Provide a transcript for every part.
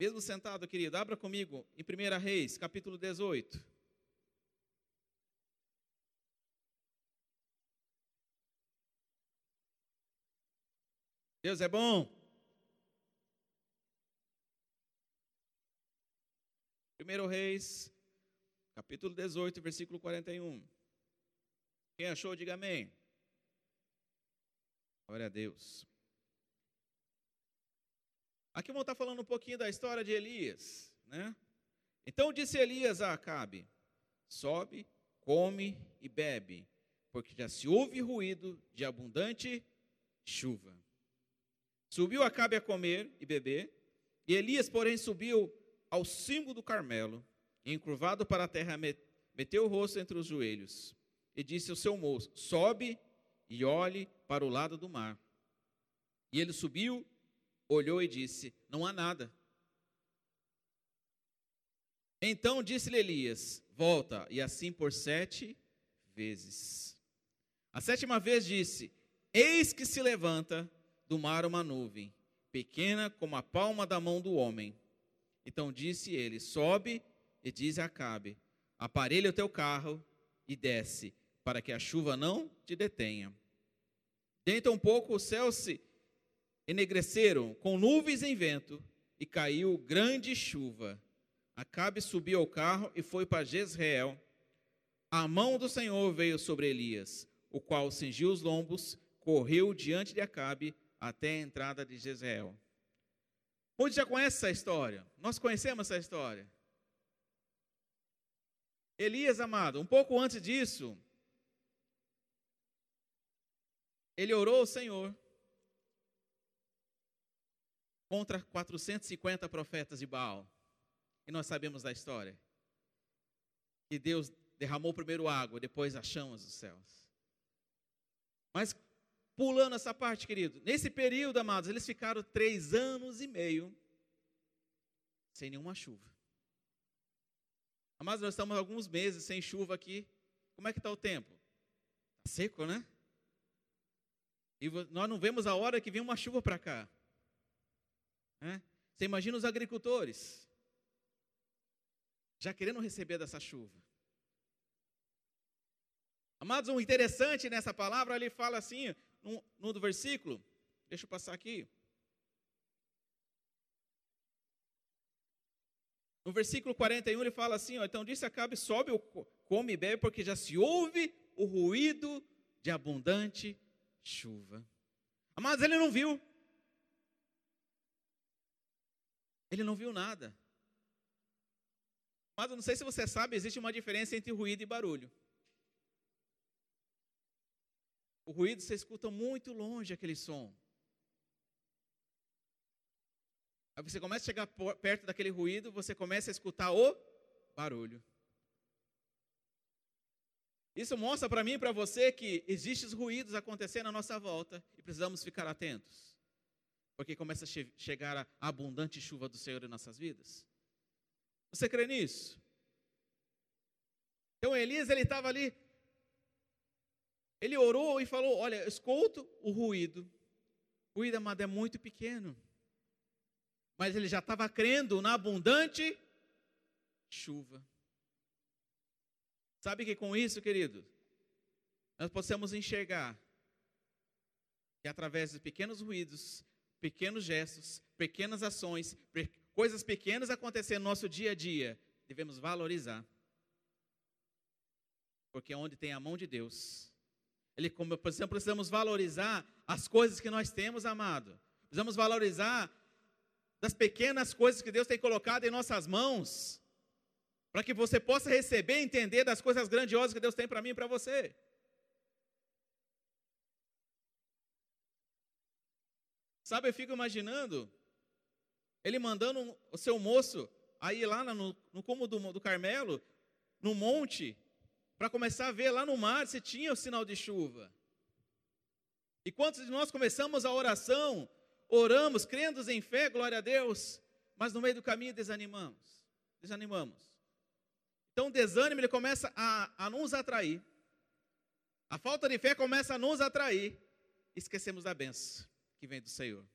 Mesmo sentado, querido, abra comigo em 1 Reis, capítulo 18. Deus é bom. 1 Reis, capítulo 18, versículo 41. Quem achou, diga amém. Glória a Deus. Aqui vamos estar falando um pouquinho da história de Elias, né? Então disse Elias a Acabe: Sobe, come e bebe, porque já se ouve ruído de abundante chuva. Subiu Acabe a comer e beber, e Elias, porém, subiu ao cimo do Carmelo, e encurvado para a terra, meteu o rosto entre os joelhos, e disse ao seu moço: Sobe e olhe para o lado do mar. E ele subiu, olhou e disse: Não há nada. Então disse-lhe Elias: Volta, e assim por sete vezes. A sétima vez disse: Eis que se levanta do mar uma nuvem, pequena como a palma da mão do homem. Então disse ele: Sobe e diz a Acabe: Aparelha o teu carro e desce, para que a chuva não te detenha. Dentro um pouco os céus se enegreceram com nuvens em vento e caiu grande chuva. Acabe subiu ao carro e foi para Jezreel. A mão do Senhor veio sobre Elias, o qual cingiu os lombos, correu diante de Acabe até a entrada de Jezreel. Muitos já conhecem essa história. Nós conhecemos essa história. Elias, amado, um pouco antes disso, ele orou ao Senhor contra 450 profetas de Baal. E nós sabemos da história. Que Deus derramou primeiro água, depois as chamas dos céus. Mas pulando essa parte, querido, nesse período, amados, eles ficaram três anos e meio sem nenhuma chuva. Amados, nós estamos alguns meses sem chuva aqui. Como é que está o tempo? Está seco, né? E nós não vemos a hora que vem uma chuva para cá. Né? Você imagina os agricultores já querendo receber dessa chuva. Amados, o interessante nessa palavra, ele fala assim, no, no do versículo, deixa eu passar aqui. No versículo 41 ele fala assim: ó, então disse Acabe, sobe, come e bebe, porque já se ouve o ruído de abundante chuva. Mas ele não viu. Ele não viu nada. Mas eu não sei se você sabe, existe uma diferença entre ruído e barulho. O ruído você escuta muito longe aquele som. Aí você começa a chegar perto daquele ruído, você começa a escutar o barulho. Isso mostra para mim e para você que existem ruídos acontecendo à nossa volta e precisamos ficar atentos. Porque começa a che chegar a abundante chuva do Senhor em nossas vidas. Você crê nisso? Então Elias, ele estava ali, ele orou e falou: Olha, escuto o ruído. O ruído, amado, é muito pequeno. Mas ele já estava crendo na abundante chuva. Sabe que com isso, querido, nós possamos enxergar que através de pequenos ruídos, pequenos gestos, pequenas ações, coisas pequenas acontecendo no nosso dia a dia, devemos valorizar. Porque onde tem a mão de Deus, ele, como por exemplo, precisamos valorizar as coisas que nós temos, amado. Precisamos valorizar das pequenas coisas que Deus tem colocado em nossas mãos para que você possa receber e entender das coisas grandiosas que Deus tem para mim e para você. Sabe, eu fico imaginando ele mandando o seu moço aí lá no, no cume do, do Carmelo, no monte, para começar a ver lá no mar se tinha o sinal de chuva. E quantos de nós começamos a oração, oramos, crendo em fé, glória a Deus, mas no meio do caminho desanimamos. Desanimamos. Então o desânimo ele começa a, a nos atrair. A falta de fé começa a nos atrair. Esquecemos da benção que vem do Senhor.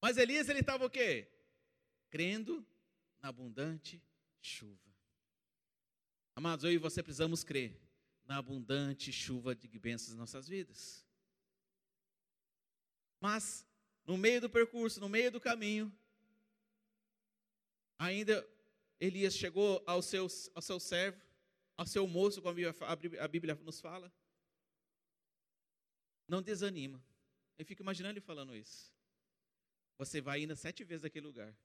Mas Elias ele estava o quê? Crendo na abundante chuva. Amados, eu e você precisamos crer na abundante chuva de bênçãos em nossas vidas. Mas, no meio do percurso, no meio do caminho, ainda Elias chegou ao seu, ao seu servo, ao seu moço, como a Bíblia nos fala. Não desanima. Eu fico imaginando ele falando isso. Você vai ainda sete vezes naquele lugar.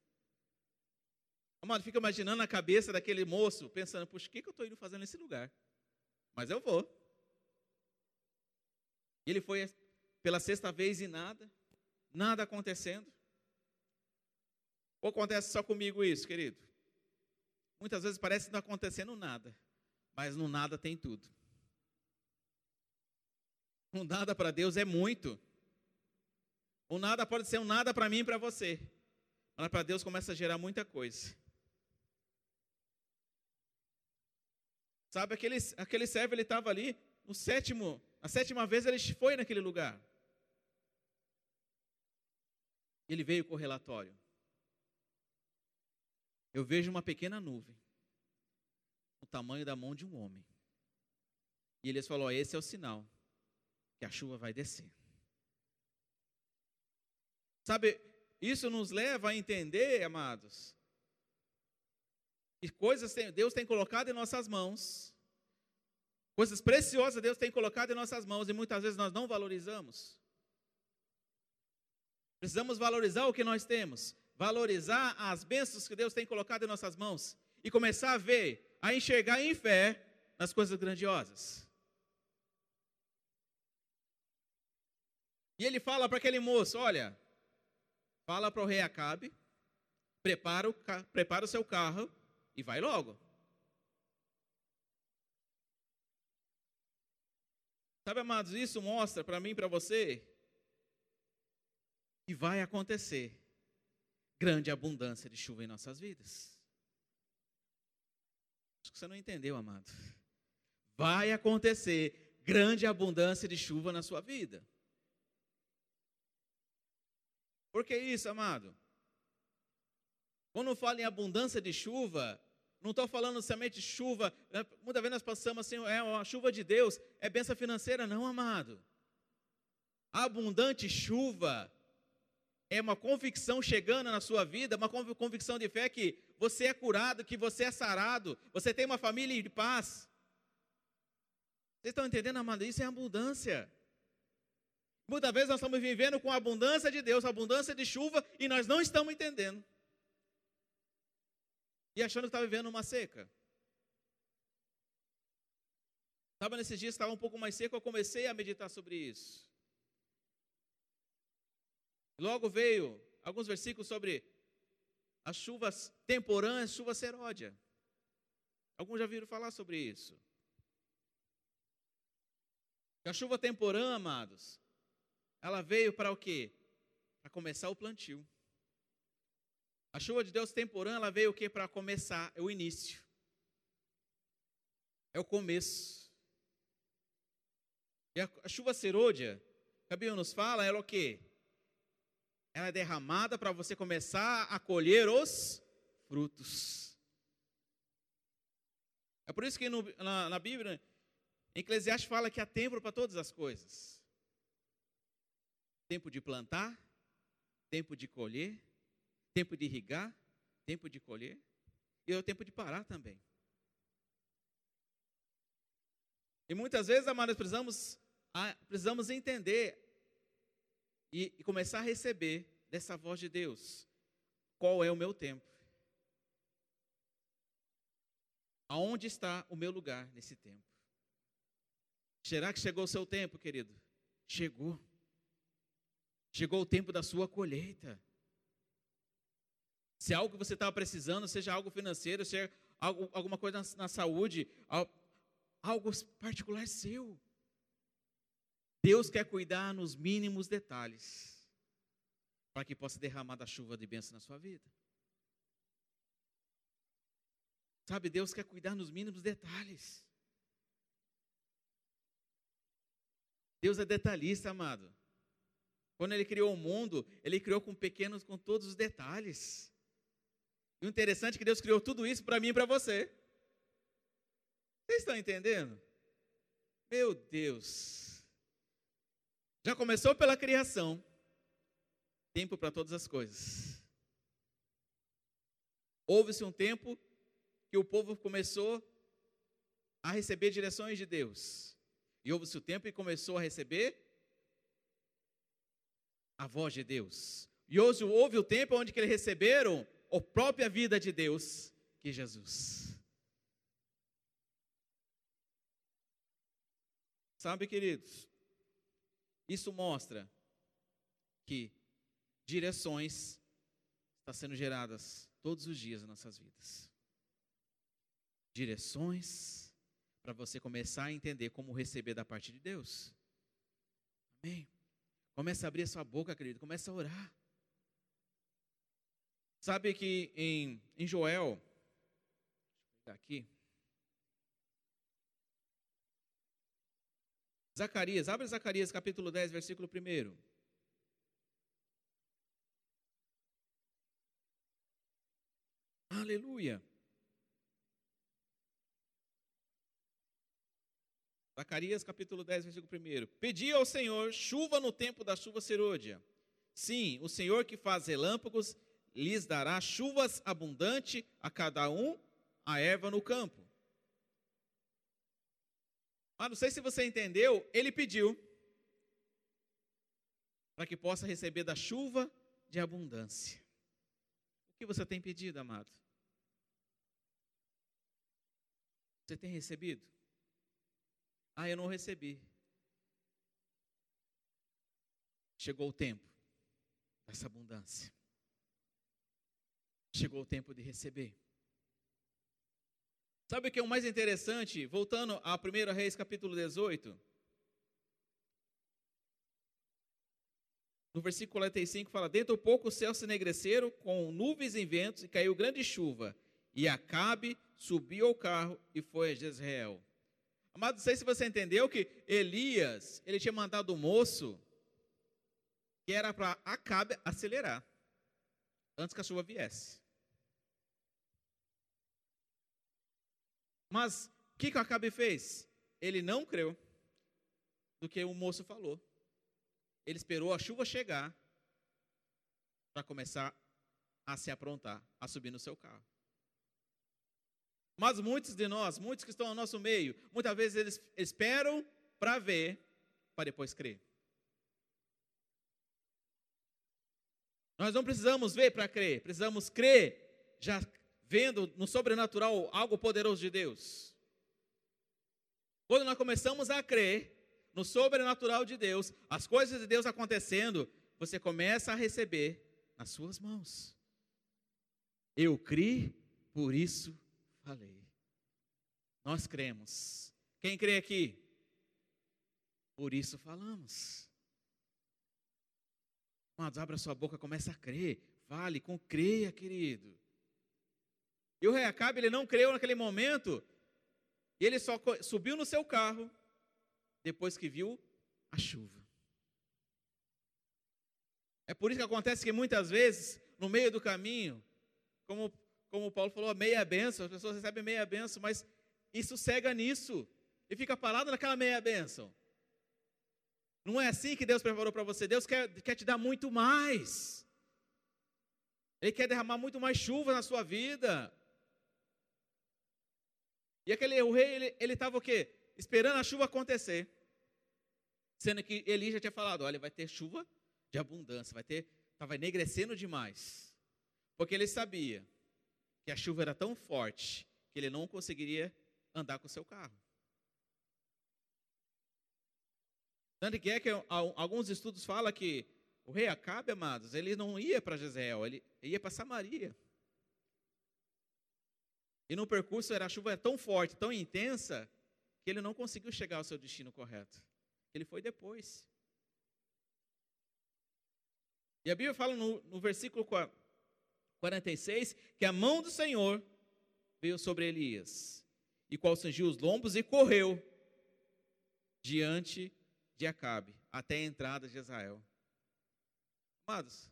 Amado, fica imaginando a cabeça daquele moço, pensando, puxa, o que, que eu estou indo fazer nesse lugar? Mas eu vou. Ele foi pela sexta vez e nada, nada acontecendo. Ou acontece só comigo isso, querido? Muitas vezes parece não acontecendo nada, mas no nada tem tudo. Um nada para Deus é muito. O nada pode ser um nada para mim e para você. Mas para Deus começa a gerar muita coisa. Sabe, aquele, aquele servo, ele estava ali, no sétimo, a sétima vez ele foi naquele lugar. Ele veio com o relatório. Eu vejo uma pequena nuvem, o tamanho da mão de um homem. E eles falou: esse é o sinal que a chuva vai descer. Sabe, isso nos leva a entender, amados, que coisas Deus tem colocado em nossas mãos, coisas preciosas Deus tem colocado em nossas mãos e muitas vezes nós não valorizamos. Precisamos valorizar o que nós temos, valorizar as bênçãos que Deus tem colocado em nossas mãos e começar a ver, a enxergar em fé nas coisas grandiosas. E ele fala para aquele moço: Olha, fala para o rei Acabe, prepara o, prepara o seu carro e vai logo. Sabe, amados, isso mostra para mim e para você que vai acontecer grande abundância de chuva em nossas vidas. Acho que você não entendeu, amado. Vai acontecer grande abundância de chuva na sua vida. Por que isso, amado? Quando falo em abundância de chuva, não estou falando somente de chuva, né? muitas vezes nós passamos assim, é a chuva de Deus, é benção financeira, não, amado. Abundante chuva é uma convicção chegando na sua vida, uma convicção de fé que você é curado, que você é sarado, você tem uma família de paz. Vocês estão entendendo, amado? Isso é abundância. Muitas vezes nós estamos vivendo com a abundância de Deus, a abundância de chuva, e nós não estamos entendendo. E achando que está vivendo uma seca. Estava nesses dias, estava um pouco mais seco, eu comecei a meditar sobre isso. Logo veio alguns versículos sobre as chuvas temporãs, chuva seródia. Alguns já viram falar sobre isso. A chuva temporã, amados, ela veio para o quê? Para começar o plantio. A chuva de Deus temporã, ela veio o quê? Para começar, é o início. É o começo. E a, a chuva serôdia, a Bíblia nos fala, ela é o quê? Ela é derramada para você começar a colher os frutos. É por isso que no, na, na Bíblia, Eclesiastes fala que há tempo para todas as coisas. Tempo de plantar, tempo de colher, tempo de irrigar, tempo de colher, e é o tempo de parar também. E muitas vezes, amados, precisamos, precisamos entender e, e começar a receber dessa voz de Deus qual é o meu tempo. Aonde está o meu lugar nesse tempo? Será que chegou o seu tempo, querido? Chegou. Chegou o tempo da sua colheita. Se é algo que você estava precisando, seja algo financeiro, seja algo, alguma coisa na, na saúde, algo particular seu. Deus quer cuidar nos mínimos detalhes, para que possa derramar da chuva de bênção na sua vida. Sabe, Deus quer cuidar nos mínimos detalhes. Deus é detalhista, amado. Quando ele criou o mundo, ele criou com pequenos, com todos os detalhes. E o interessante é que Deus criou tudo isso para mim e para você. Vocês estão entendendo? Meu Deus. Já começou pela criação. Tempo para todas as coisas. Houve-se um tempo que o povo começou a receber direções de Deus. E houve-se o tempo que começou a receber a voz de Deus. E hoje houve o tempo onde que eles receberam a própria vida de Deus, que é Jesus. Sabe, queridos, isso mostra que direções estão sendo geradas todos os dias nas nossas vidas. Direções para você começar a entender como receber da parte de Deus. Amém. Comece a abrir a sua boca, querido. Comece a orar. Sabe que em, em Joel, aqui, Zacarias, abre Zacarias capítulo 10, versículo 1. Aleluia. Zacarias capítulo 10, versículo 1. Pedi ao Senhor chuva no tempo da chuva serôdia. Sim, o Senhor que faz relâmpagos lhes dará chuvas abundante a cada um a erva no campo. Mas não sei se você entendeu, ele pediu para que possa receber da chuva de abundância. O que você tem pedido, amado? Você tem recebido? Ah, eu não recebi. Chegou o tempo dessa abundância. Chegou o tempo de receber. Sabe o que é o mais interessante? Voltando a 1 Reis capítulo 18. No versículo 45 fala: Dentro pouco os céus se enegreceram com nuvens e ventos, e caiu grande chuva. E Acabe subiu ao carro e foi a Jezreel. Amado, não sei se você entendeu que Elias, ele tinha mandado o moço que era para Acabe acelerar antes que a chuva viesse. Mas o que, que o Acabe fez? Ele não creu do que o moço falou. Ele esperou a chuva chegar para começar a se aprontar, a subir no seu carro. Mas muitos de nós, muitos que estão ao nosso meio, muitas vezes eles esperam para ver, para depois crer. Nós não precisamos ver para crer, precisamos crer já vendo no sobrenatural algo poderoso de Deus. Quando nós começamos a crer no sobrenatural de Deus, as coisas de Deus acontecendo, você começa a receber nas suas mãos. Eu criei, por isso falei. Nós cremos. Quem crê aqui? Por isso falamos. Amados, abra sua boca, começa a crer. Vale, com creia, querido. E o rei Acabe, ele não creu naquele momento. E ele só subiu no seu carro depois que viu a chuva. É por isso que acontece que muitas vezes, no meio do caminho, como como Paulo falou, meia benção, as pessoas recebem meia benção, mas isso cega nisso e fica parado naquela meia benção. Não é assim que Deus preparou para você. Deus quer, quer te dar muito mais. Ele quer derramar muito mais chuva na sua vida. E aquele o rei, ele estava o quê? Esperando a chuva acontecer. Sendo que Eli já tinha falado, olha, vai ter chuva de abundância, vai ter, estava enegrecendo demais. Porque ele sabia que a chuva era tão forte que ele não conseguiria andar com o seu carro. Tanto que é que alguns estudos falam que o rei Acabe, amados, ele não ia para Jezreel, ele ia para Samaria. E no percurso era a chuva tão forte, tão intensa, que ele não conseguiu chegar ao seu destino correto. Ele foi depois. E a Bíblia fala no, no versículo 46, que a mão do Senhor veio sobre Elias, e qual cingiu os lombos e correu diante de Acabe, até a entrada de Israel. Amados,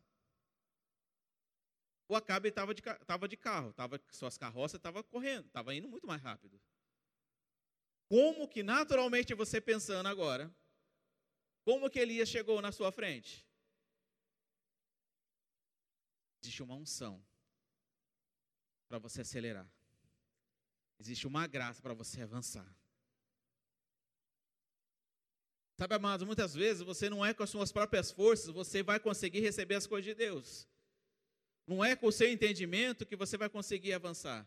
o Acabe estava de, tava de carro, tava, suas carroças estavam correndo, estava indo muito mais rápido. Como que naturalmente você pensando agora, como que Elias chegou na sua frente? Existe uma unção para você acelerar. Existe uma graça para você avançar. Sabe, amados, muitas vezes você não é com as suas próprias forças, você vai conseguir receber as coisas de Deus. Não é com o seu entendimento que você vai conseguir avançar.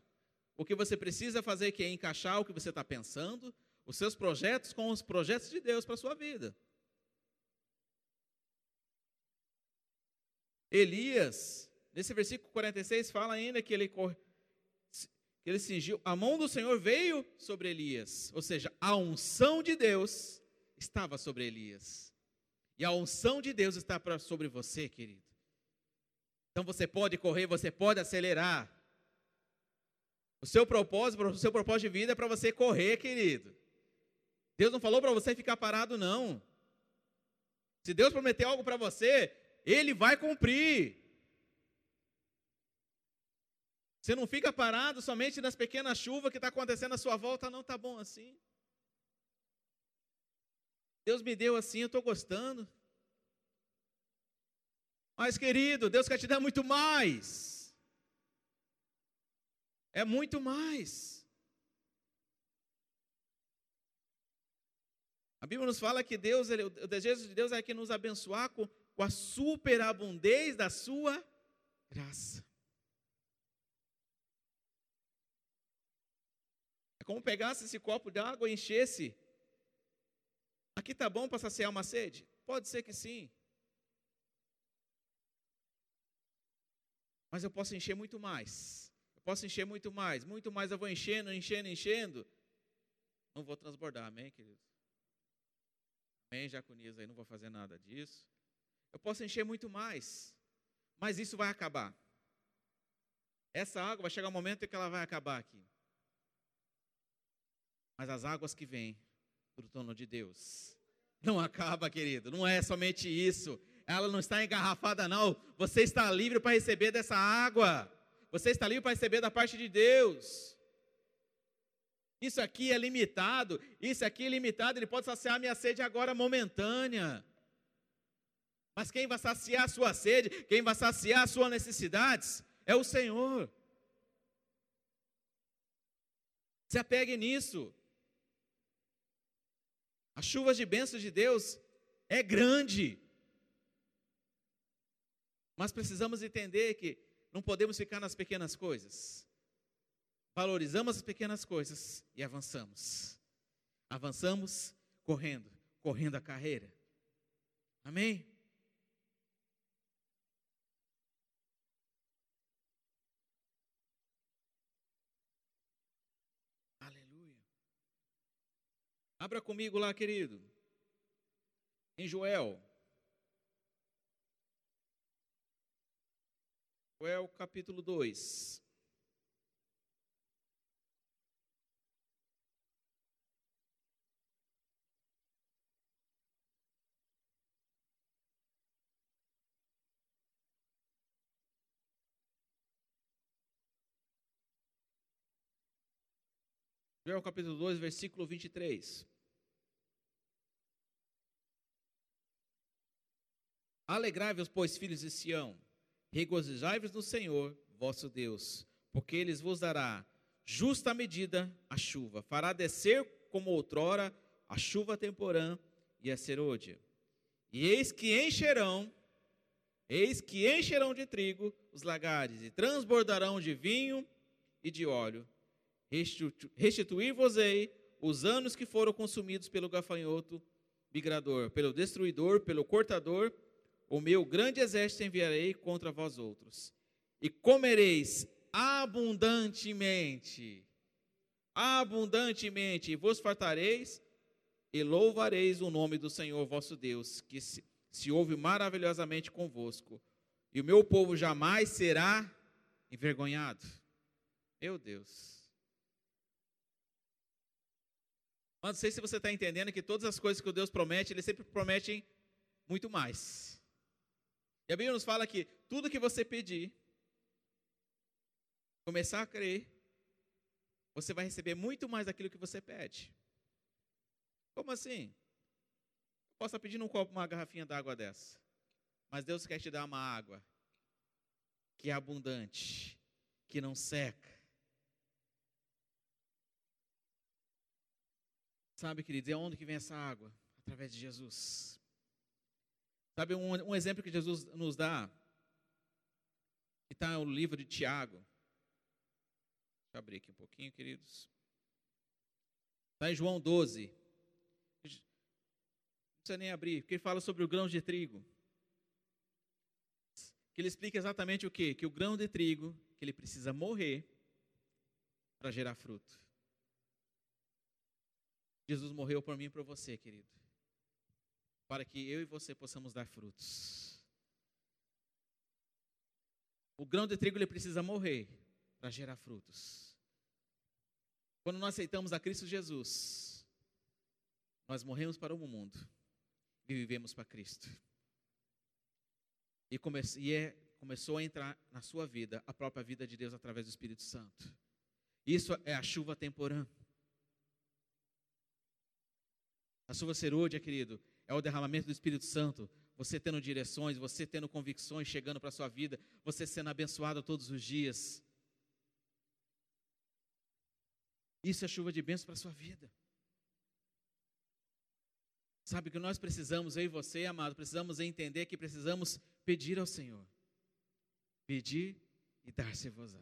O que você precisa fazer é encaixar o que você está pensando, os seus projetos com os projetos de Deus para a sua vida. Elias, nesse versículo 46, fala ainda que ele, que ele cingiu, a mão do Senhor veio sobre Elias, ou seja, a unção de Deus estava sobre Elias. E a unção de Deus está sobre você, querido. Então você pode correr, você pode acelerar. O seu propósito, o seu propósito de vida é para você correr, querido. Deus não falou para você ficar parado, não. Se Deus prometeu algo para você, Ele vai cumprir. Você não fica parado somente nas pequenas chuvas que está acontecendo à sua volta, não está bom assim. Deus me deu assim, eu estou gostando. Mas, querido, Deus quer te dar muito mais. É muito mais. A Bíblia nos fala que Deus, ele, o desejo de Deus é que nos abençoar com, com a superabundez da sua graça. É como pegasse esse copo de água e enchesse. Aqui está bom para saciar uma sede? Pode ser que sim. Mas eu posso encher muito mais. Eu posso encher muito mais. Muito mais eu vou enchendo, enchendo, enchendo. Não vou transbordar, amém, querido? Amém, Jaconias aí, não vou fazer nada disso. Eu posso encher muito mais. Mas isso vai acabar. Essa água vai chegar um momento em que ela vai acabar aqui. Mas as águas que vêm do trono de Deus não acaba, querido. Não é somente isso ela não está engarrafada, não. Você está livre para receber dessa água. Você está livre para receber da parte de Deus. Isso aqui é limitado. Isso aqui é limitado. Ele pode saciar minha sede agora momentânea. Mas quem vai saciar a sua sede, quem vai saciar as suas necessidades, é o Senhor. Se apegue nisso. As chuvas de bênçãos de Deus é grande. Mas precisamos entender que não podemos ficar nas pequenas coisas. Valorizamos as pequenas coisas e avançamos. Avançamos correndo, correndo a carreira. Amém? Aleluia. Abra comigo lá, querido. Em Joel Joel capítulo 2. Joel capítulo 2, versículo 23. Alegrai-vos, pois, filhos de Sião, Regozijai-vos no Senhor, vosso Deus, porque ele vos dará justa medida a chuva, fará descer como outrora a chuva temporã e a serôdia. E eis que encherão, eis que encherão de trigo os lagares, e transbordarão de vinho e de óleo. Restituir-vos-ei os anos que foram consumidos pelo gafanhoto migrador, pelo destruidor, pelo cortador o meu grande exército enviarei contra vós outros, e comereis abundantemente, abundantemente, e vos fartareis, e louvareis o nome do Senhor vosso Deus, que se, se ouve maravilhosamente convosco, e o meu povo jamais será envergonhado. Meu Deus. Mas não sei se você está entendendo que todas as coisas que o Deus promete, Ele sempre promete muito mais. E a Bíblia nos fala que tudo que você pedir, começar a crer, você vai receber muito mais daquilo que você pede. Como assim? Eu posso estar pedindo um copo, uma garrafinha d'água dessa. Mas Deus quer te dar uma água que é abundante, que não seca. Sabe, queridos, é onde que vem essa água? Através de Jesus. Sabe um, um exemplo que Jesus nos dá? Que está no livro de Tiago. Deixa eu abrir aqui um pouquinho, queridos. Está em João 12. Não precisa nem abrir, porque ele fala sobre o grão de trigo. Que ele explica exatamente o quê? Que o grão de trigo, que ele precisa morrer para gerar fruto. Jesus morreu por mim e por você, querido. Para que eu e você possamos dar frutos. O grão de trigo ele precisa morrer para gerar frutos. Quando nós aceitamos a Cristo Jesus, nós morremos para o mundo e vivemos para Cristo. E, come e é, começou a entrar na sua vida a própria vida de Deus através do Espírito Santo. Isso é a chuva temporã. A chuva serôdia, querido, é o derramamento do Espírito Santo. Você tendo direções, você tendo convicções chegando para a sua vida, você sendo abençoado todos os dias. Isso é chuva de bênção para a sua vida. Sabe que nós precisamos, eu e você, amado, precisamos entender que precisamos pedir ao Senhor. Pedir e dar-se-vos-á.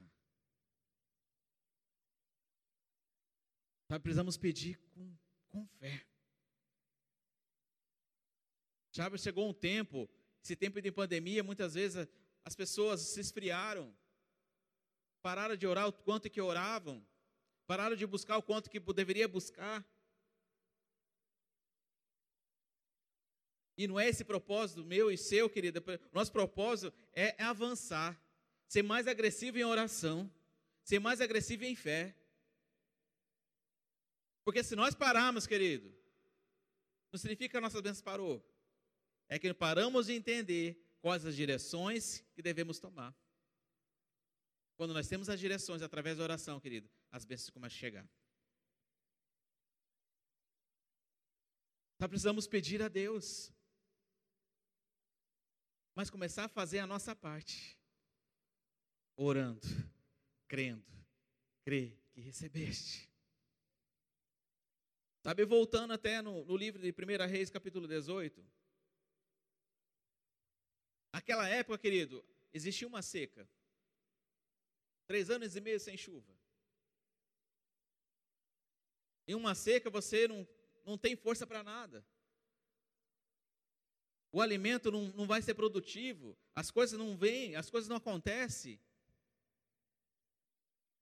Sabe, precisamos pedir com, com fé. Sabe, chegou um tempo, esse tempo de pandemia, muitas vezes as pessoas se esfriaram, pararam de orar o quanto que oravam, pararam de buscar o quanto que deveria buscar. E não é esse propósito meu e seu, querida. Nosso propósito é avançar, ser mais agressivo em oração, ser mais agressivo em fé. Porque se nós pararmos, querido, não significa que a nossa bênção parou é que paramos de entender quais as direções que devemos tomar. Quando nós temos as direções através da oração, querido, as bênçãos começam a chegar. Nós precisamos pedir a Deus, mas começar a fazer a nossa parte, orando, crendo, crê que recebeste. Sabe, voltando até no, no livro de 1 Reis, capítulo 18, Naquela época, querido, existia uma seca. Três anos e meio sem chuva. Em uma seca você não, não tem força para nada. O alimento não, não vai ser produtivo, as coisas não vêm, as coisas não acontecem.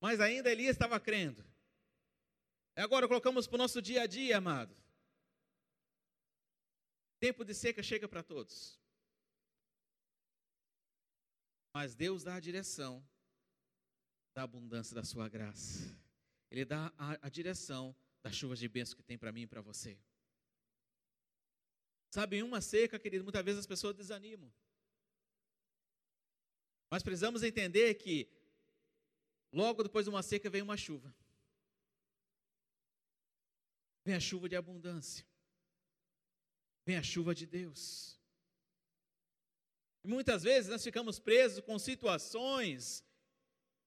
Mas ainda Elias estava crendo. E agora colocamos para o nosso dia a dia, amado. Tempo de seca chega para todos. Mas Deus dá a direção da abundância da sua graça. Ele dá a, a direção das chuvas de bênção que tem para mim e para você. Sabe, em uma seca, querido, muitas vezes as pessoas desanimam. Mas precisamos entender que logo depois de uma seca vem uma chuva. Vem a chuva de abundância. Vem a chuva de Deus. Muitas vezes nós ficamos presos com situações,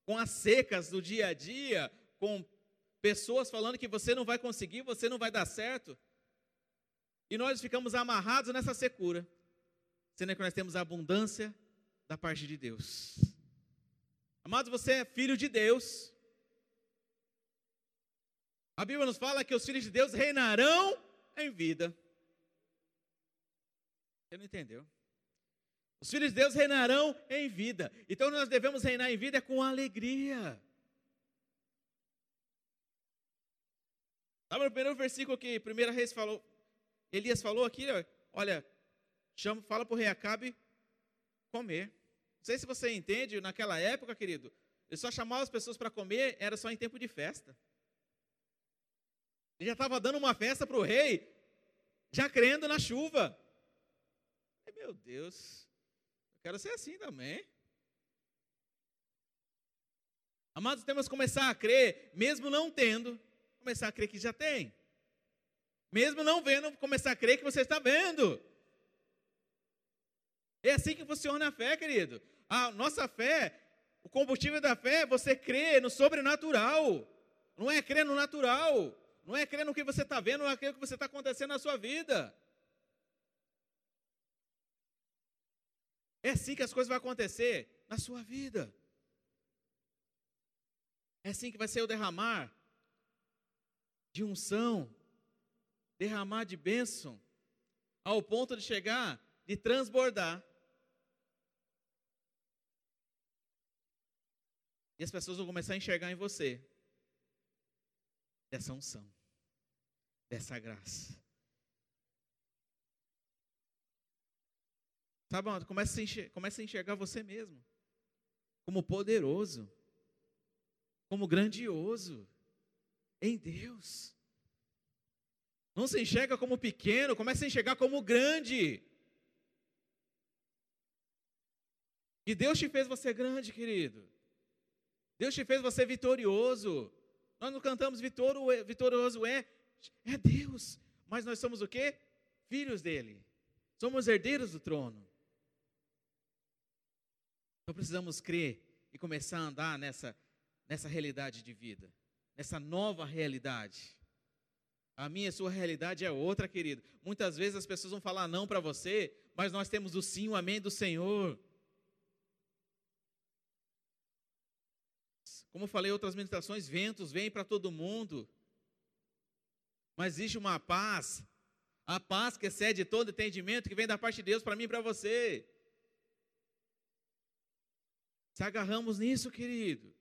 com as secas do dia a dia, com pessoas falando que você não vai conseguir, você não vai dar certo. E nós ficamos amarrados nessa secura, sendo que nós temos a abundância da parte de Deus. Amados, você é filho de Deus. A Bíblia nos fala que os filhos de Deus reinarão em vida. Você não entendeu? Os filhos de Deus reinarão em vida. Então nós devemos reinar em vida com alegria. Sabe no primeiro versículo que primeira Reis falou, Elias falou aqui, olha, chama, fala para o rei Acabe comer. Não sei se você entende, naquela época, querido, ele só chamava as pessoas para comer, era só em tempo de festa. Ele já estava dando uma festa para o rei, já crendo na chuva. Meu Deus, Quero ser assim também. Amados, temos que começar a crer, mesmo não tendo, começar a crer que já tem. Mesmo não vendo, começar a crer que você está vendo. É assim que funciona a fé, querido. A nossa fé, o combustível da fé é você crer no sobrenatural. Não é crer no natural. Não é crer no que você está vendo, não é crer no que você está acontecendo na sua vida. É assim que as coisas vão acontecer na sua vida. É assim que vai ser o derramar de unção, derramar de bênção, ao ponto de chegar, de transbordar. E as pessoas vão começar a enxergar em você dessa unção, dessa graça. Sabe, começa a, enxergar, começa a enxergar você mesmo como poderoso, como grandioso em Deus. Não se enxerga como pequeno, começa a enxergar como grande. E Deus te fez você grande, querido. Deus te fez você vitorioso. Nós não cantamos vitorioso é, é Deus. Mas nós somos o quê? Filhos dele. Somos herdeiros do trono. Então precisamos crer e começar a andar nessa, nessa realidade de vida, nessa nova realidade. A minha e a sua realidade é outra, querido. Muitas vezes as pessoas vão falar não para você, mas nós temos o sim, o amém do Senhor. Como falei em outras meditações, ventos vêm para todo mundo. Mas existe uma paz, a paz que excede todo entendimento, que vem da parte de Deus para mim e para você. Se agarramos nisso, querido.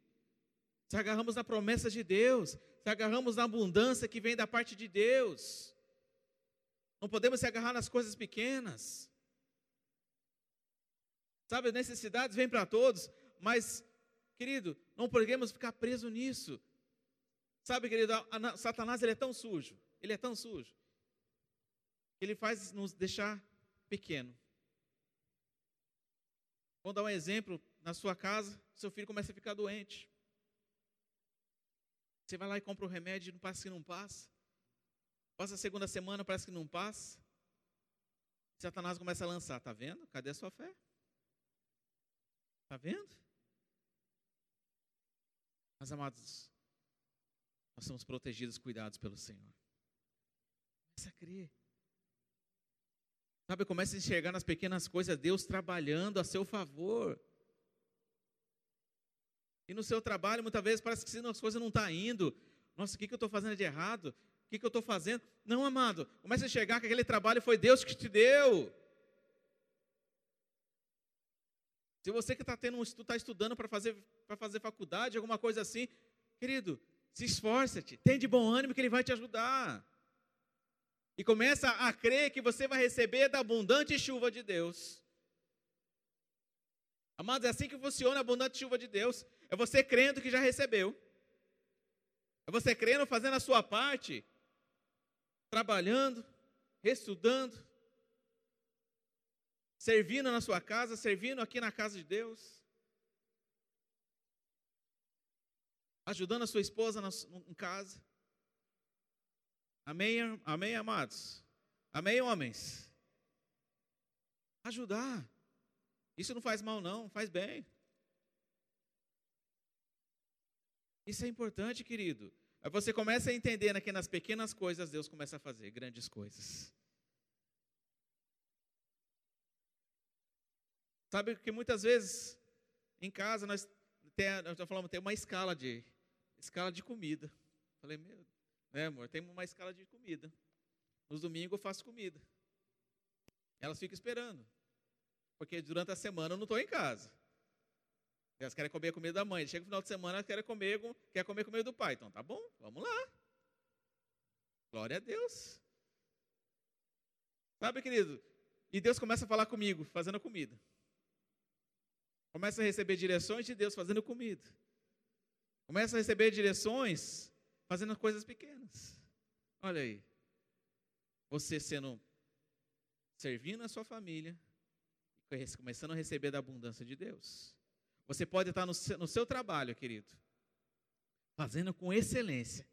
Se agarramos na promessa de Deus. Se agarramos na abundância que vem da parte de Deus. Não podemos se agarrar nas coisas pequenas. Sabe, as necessidades vêm para todos, mas, querido, não podemos ficar preso nisso. Sabe, querido, a, a, Satanás ele é tão sujo, ele é tão sujo, ele faz nos deixar pequeno. Vou dar um exemplo na sua casa, seu filho começa a ficar doente. Você vai lá e compra o remédio e não passa que não passa. Passa a segunda semana, parece que não passa. Satanás começa a lançar, tá vendo? Cadê a sua fé? Tá vendo? Mas amados, nós somos protegidos, cuidados pelo Senhor. Começa a crer. Sabe, comece a enxergar nas pequenas coisas Deus trabalhando a seu favor. E no seu trabalho, muitas vezes, parece que as coisas não estão tá indo. Nossa, o que, que eu estou fazendo de errado? O que, que eu estou fazendo? Não, amado, comece a enxergar que aquele trabalho foi Deus que te deu. Se você que está tendo está estudando para fazer, para fazer faculdade, alguma coisa assim, querido, se esforça-te, tem de bom ânimo que Ele vai te ajudar. E começa a crer que você vai receber da abundante chuva de Deus. Amados, é assim que funciona a abundante chuva de Deus. É você crendo que já recebeu. É você crendo, fazendo a sua parte, trabalhando, estudando, servindo na sua casa, servindo aqui na casa de Deus, ajudando a sua esposa em casa. Amém, amém, amados? Amém, homens? Ajudar. Isso não faz mal, não, faz bem. Isso é importante, querido. Aí você começa a entender que nas pequenas coisas Deus começa a fazer grandes coisas. Sabe que muitas vezes em casa nós tem, nós falamos, tem uma escala de escala de comida. Falei, meu, né, amor, tem uma escala de comida. Nos domingos eu faço comida. Elas ficam esperando. Porque durante a semana eu não estou em casa. Elas querem comer a comida da mãe. Chega o final de semana, elas querem comer, quer comer a comida do pai. Então tá bom, vamos lá. Glória a Deus. Sabe, querido? E Deus começa a falar comigo, fazendo a comida. Começa a receber direções de Deus fazendo comida. Começa a receber direções fazendo coisas pequenas. Olha aí. Você sendo servindo a sua família, começando a receber da abundância de Deus. Você pode estar no seu, no seu trabalho, querido, fazendo com excelência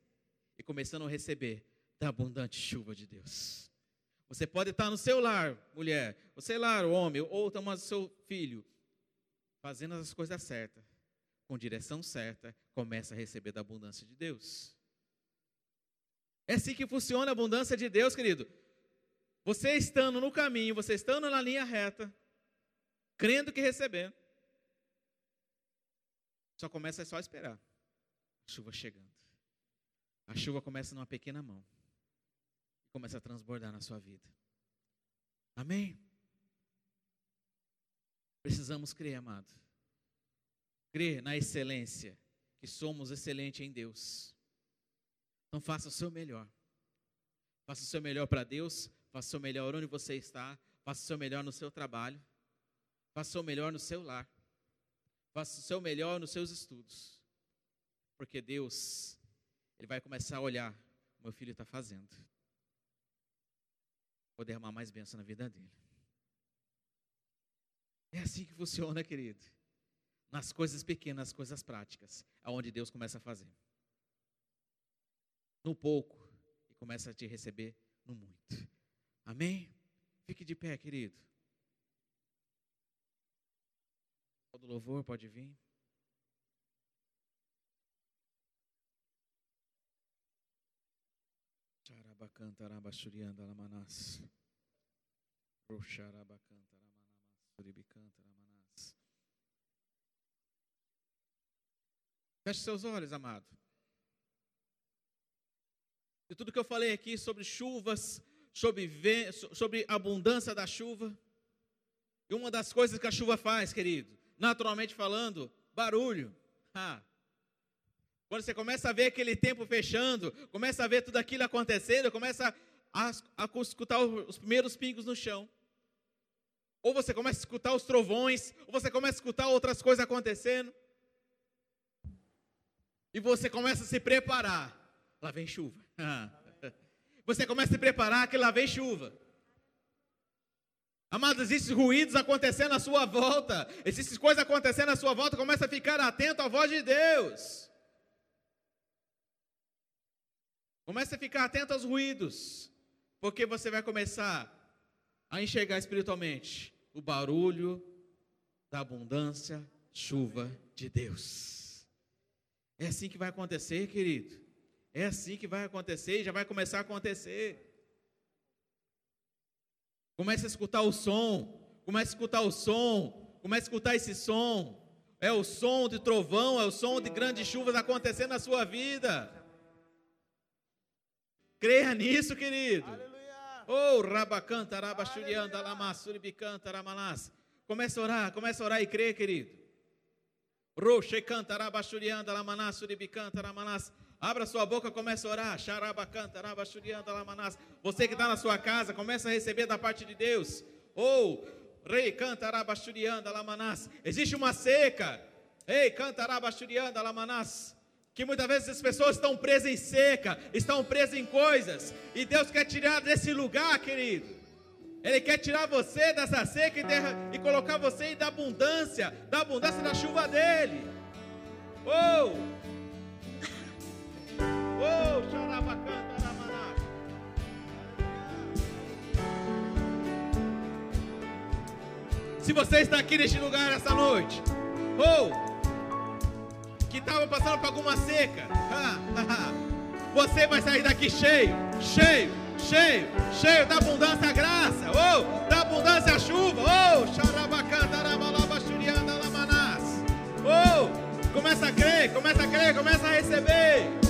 e começando a receber da abundante chuva de Deus. Você pode estar no seu lar, mulher, você lar, homem, ou tomando seu filho, fazendo as coisas certas, com direção certa, começa a receber da abundância de Deus. É assim que funciona a abundância de Deus, querido. Você estando no caminho, você estando na linha reta, crendo que recebendo, só começa só a esperar. A chuva chegando. A chuva começa numa pequena mão. Começa a transbordar na sua vida. Amém? Precisamos crer, amado. Crer na excelência, que somos excelentes em Deus. Então faça o seu melhor. Faça o seu melhor para Deus, faça o seu melhor onde você está, faça o seu melhor no seu trabalho, faça o seu melhor no seu lar. Faça o seu melhor nos seus estudos. Porque Deus, Ele vai começar a olhar, o meu filho está fazendo. Vou derramar mais bênção na vida dele. É assim que funciona, querido. Nas coisas pequenas, nas coisas práticas, aonde Deus começa a fazer. No pouco, e começa a te receber no muito. Amém? Fique de pé, querido. Do louvor pode vir. Charabacanta Arabachurianda Lamanás. Roxarabacanta Ramanamás. Suribicanta Ramanás. Feche seus olhos, amado. E tudo que eu falei aqui sobre chuvas, sobre, sobre abundância da chuva. E uma das coisas que a chuva faz, querido, naturalmente falando, barulho. Quando você começa a ver aquele tempo fechando, começa a ver tudo aquilo acontecendo, começa a, a escutar os primeiros pingos no chão. Ou você começa a escutar os trovões, ou você começa a escutar outras coisas acontecendo. E você começa a se preparar. Lá vem chuva. Você começa a se preparar que lá vem chuva. Amados, existem ruídos acontecendo à sua volta, existem coisas acontecendo à sua volta, começa a ficar atento à voz de Deus. Comece a ficar atento aos ruídos, porque você vai começar a enxergar espiritualmente o barulho da abundância, chuva de Deus. É assim que vai acontecer, querido. É assim que vai acontecer e já vai começar a acontecer. Comece a escutar o som, comece a escutar o som, comece a escutar esse som. É o som de trovão, é o som de grandes chuvas acontecendo na sua vida. Creia nisso, querido. Oh, rabacanta, rabachurianda, lamassuribicanta, ramanás. Comece a orar, comece a orar e crer, querido. Roche canta, rabachurianda, lamanás, suribicanta, ramanás. Abra sua boca, comece a orar. Você que está na sua casa, começa a receber da parte de Deus. Ou, rei, canta, lamanás. Existe uma seca. Ei, canta, lamanás. Que muitas vezes as pessoas estão presas em seca, estão presas em coisas. E Deus quer tirar desse lugar, querido. Ele quer tirar você dessa seca e, derra, e colocar você da abundância, da abundância da chuva dele. Oh! Oh, Se você está aqui neste lugar essa noite, ou que estava passando por alguma seca, você vai sair daqui cheio, cheio, cheio, cheio da abundância graça, ou da abundância chuva, ou xarabacanta, ou começa a crer, começa a crer, começa a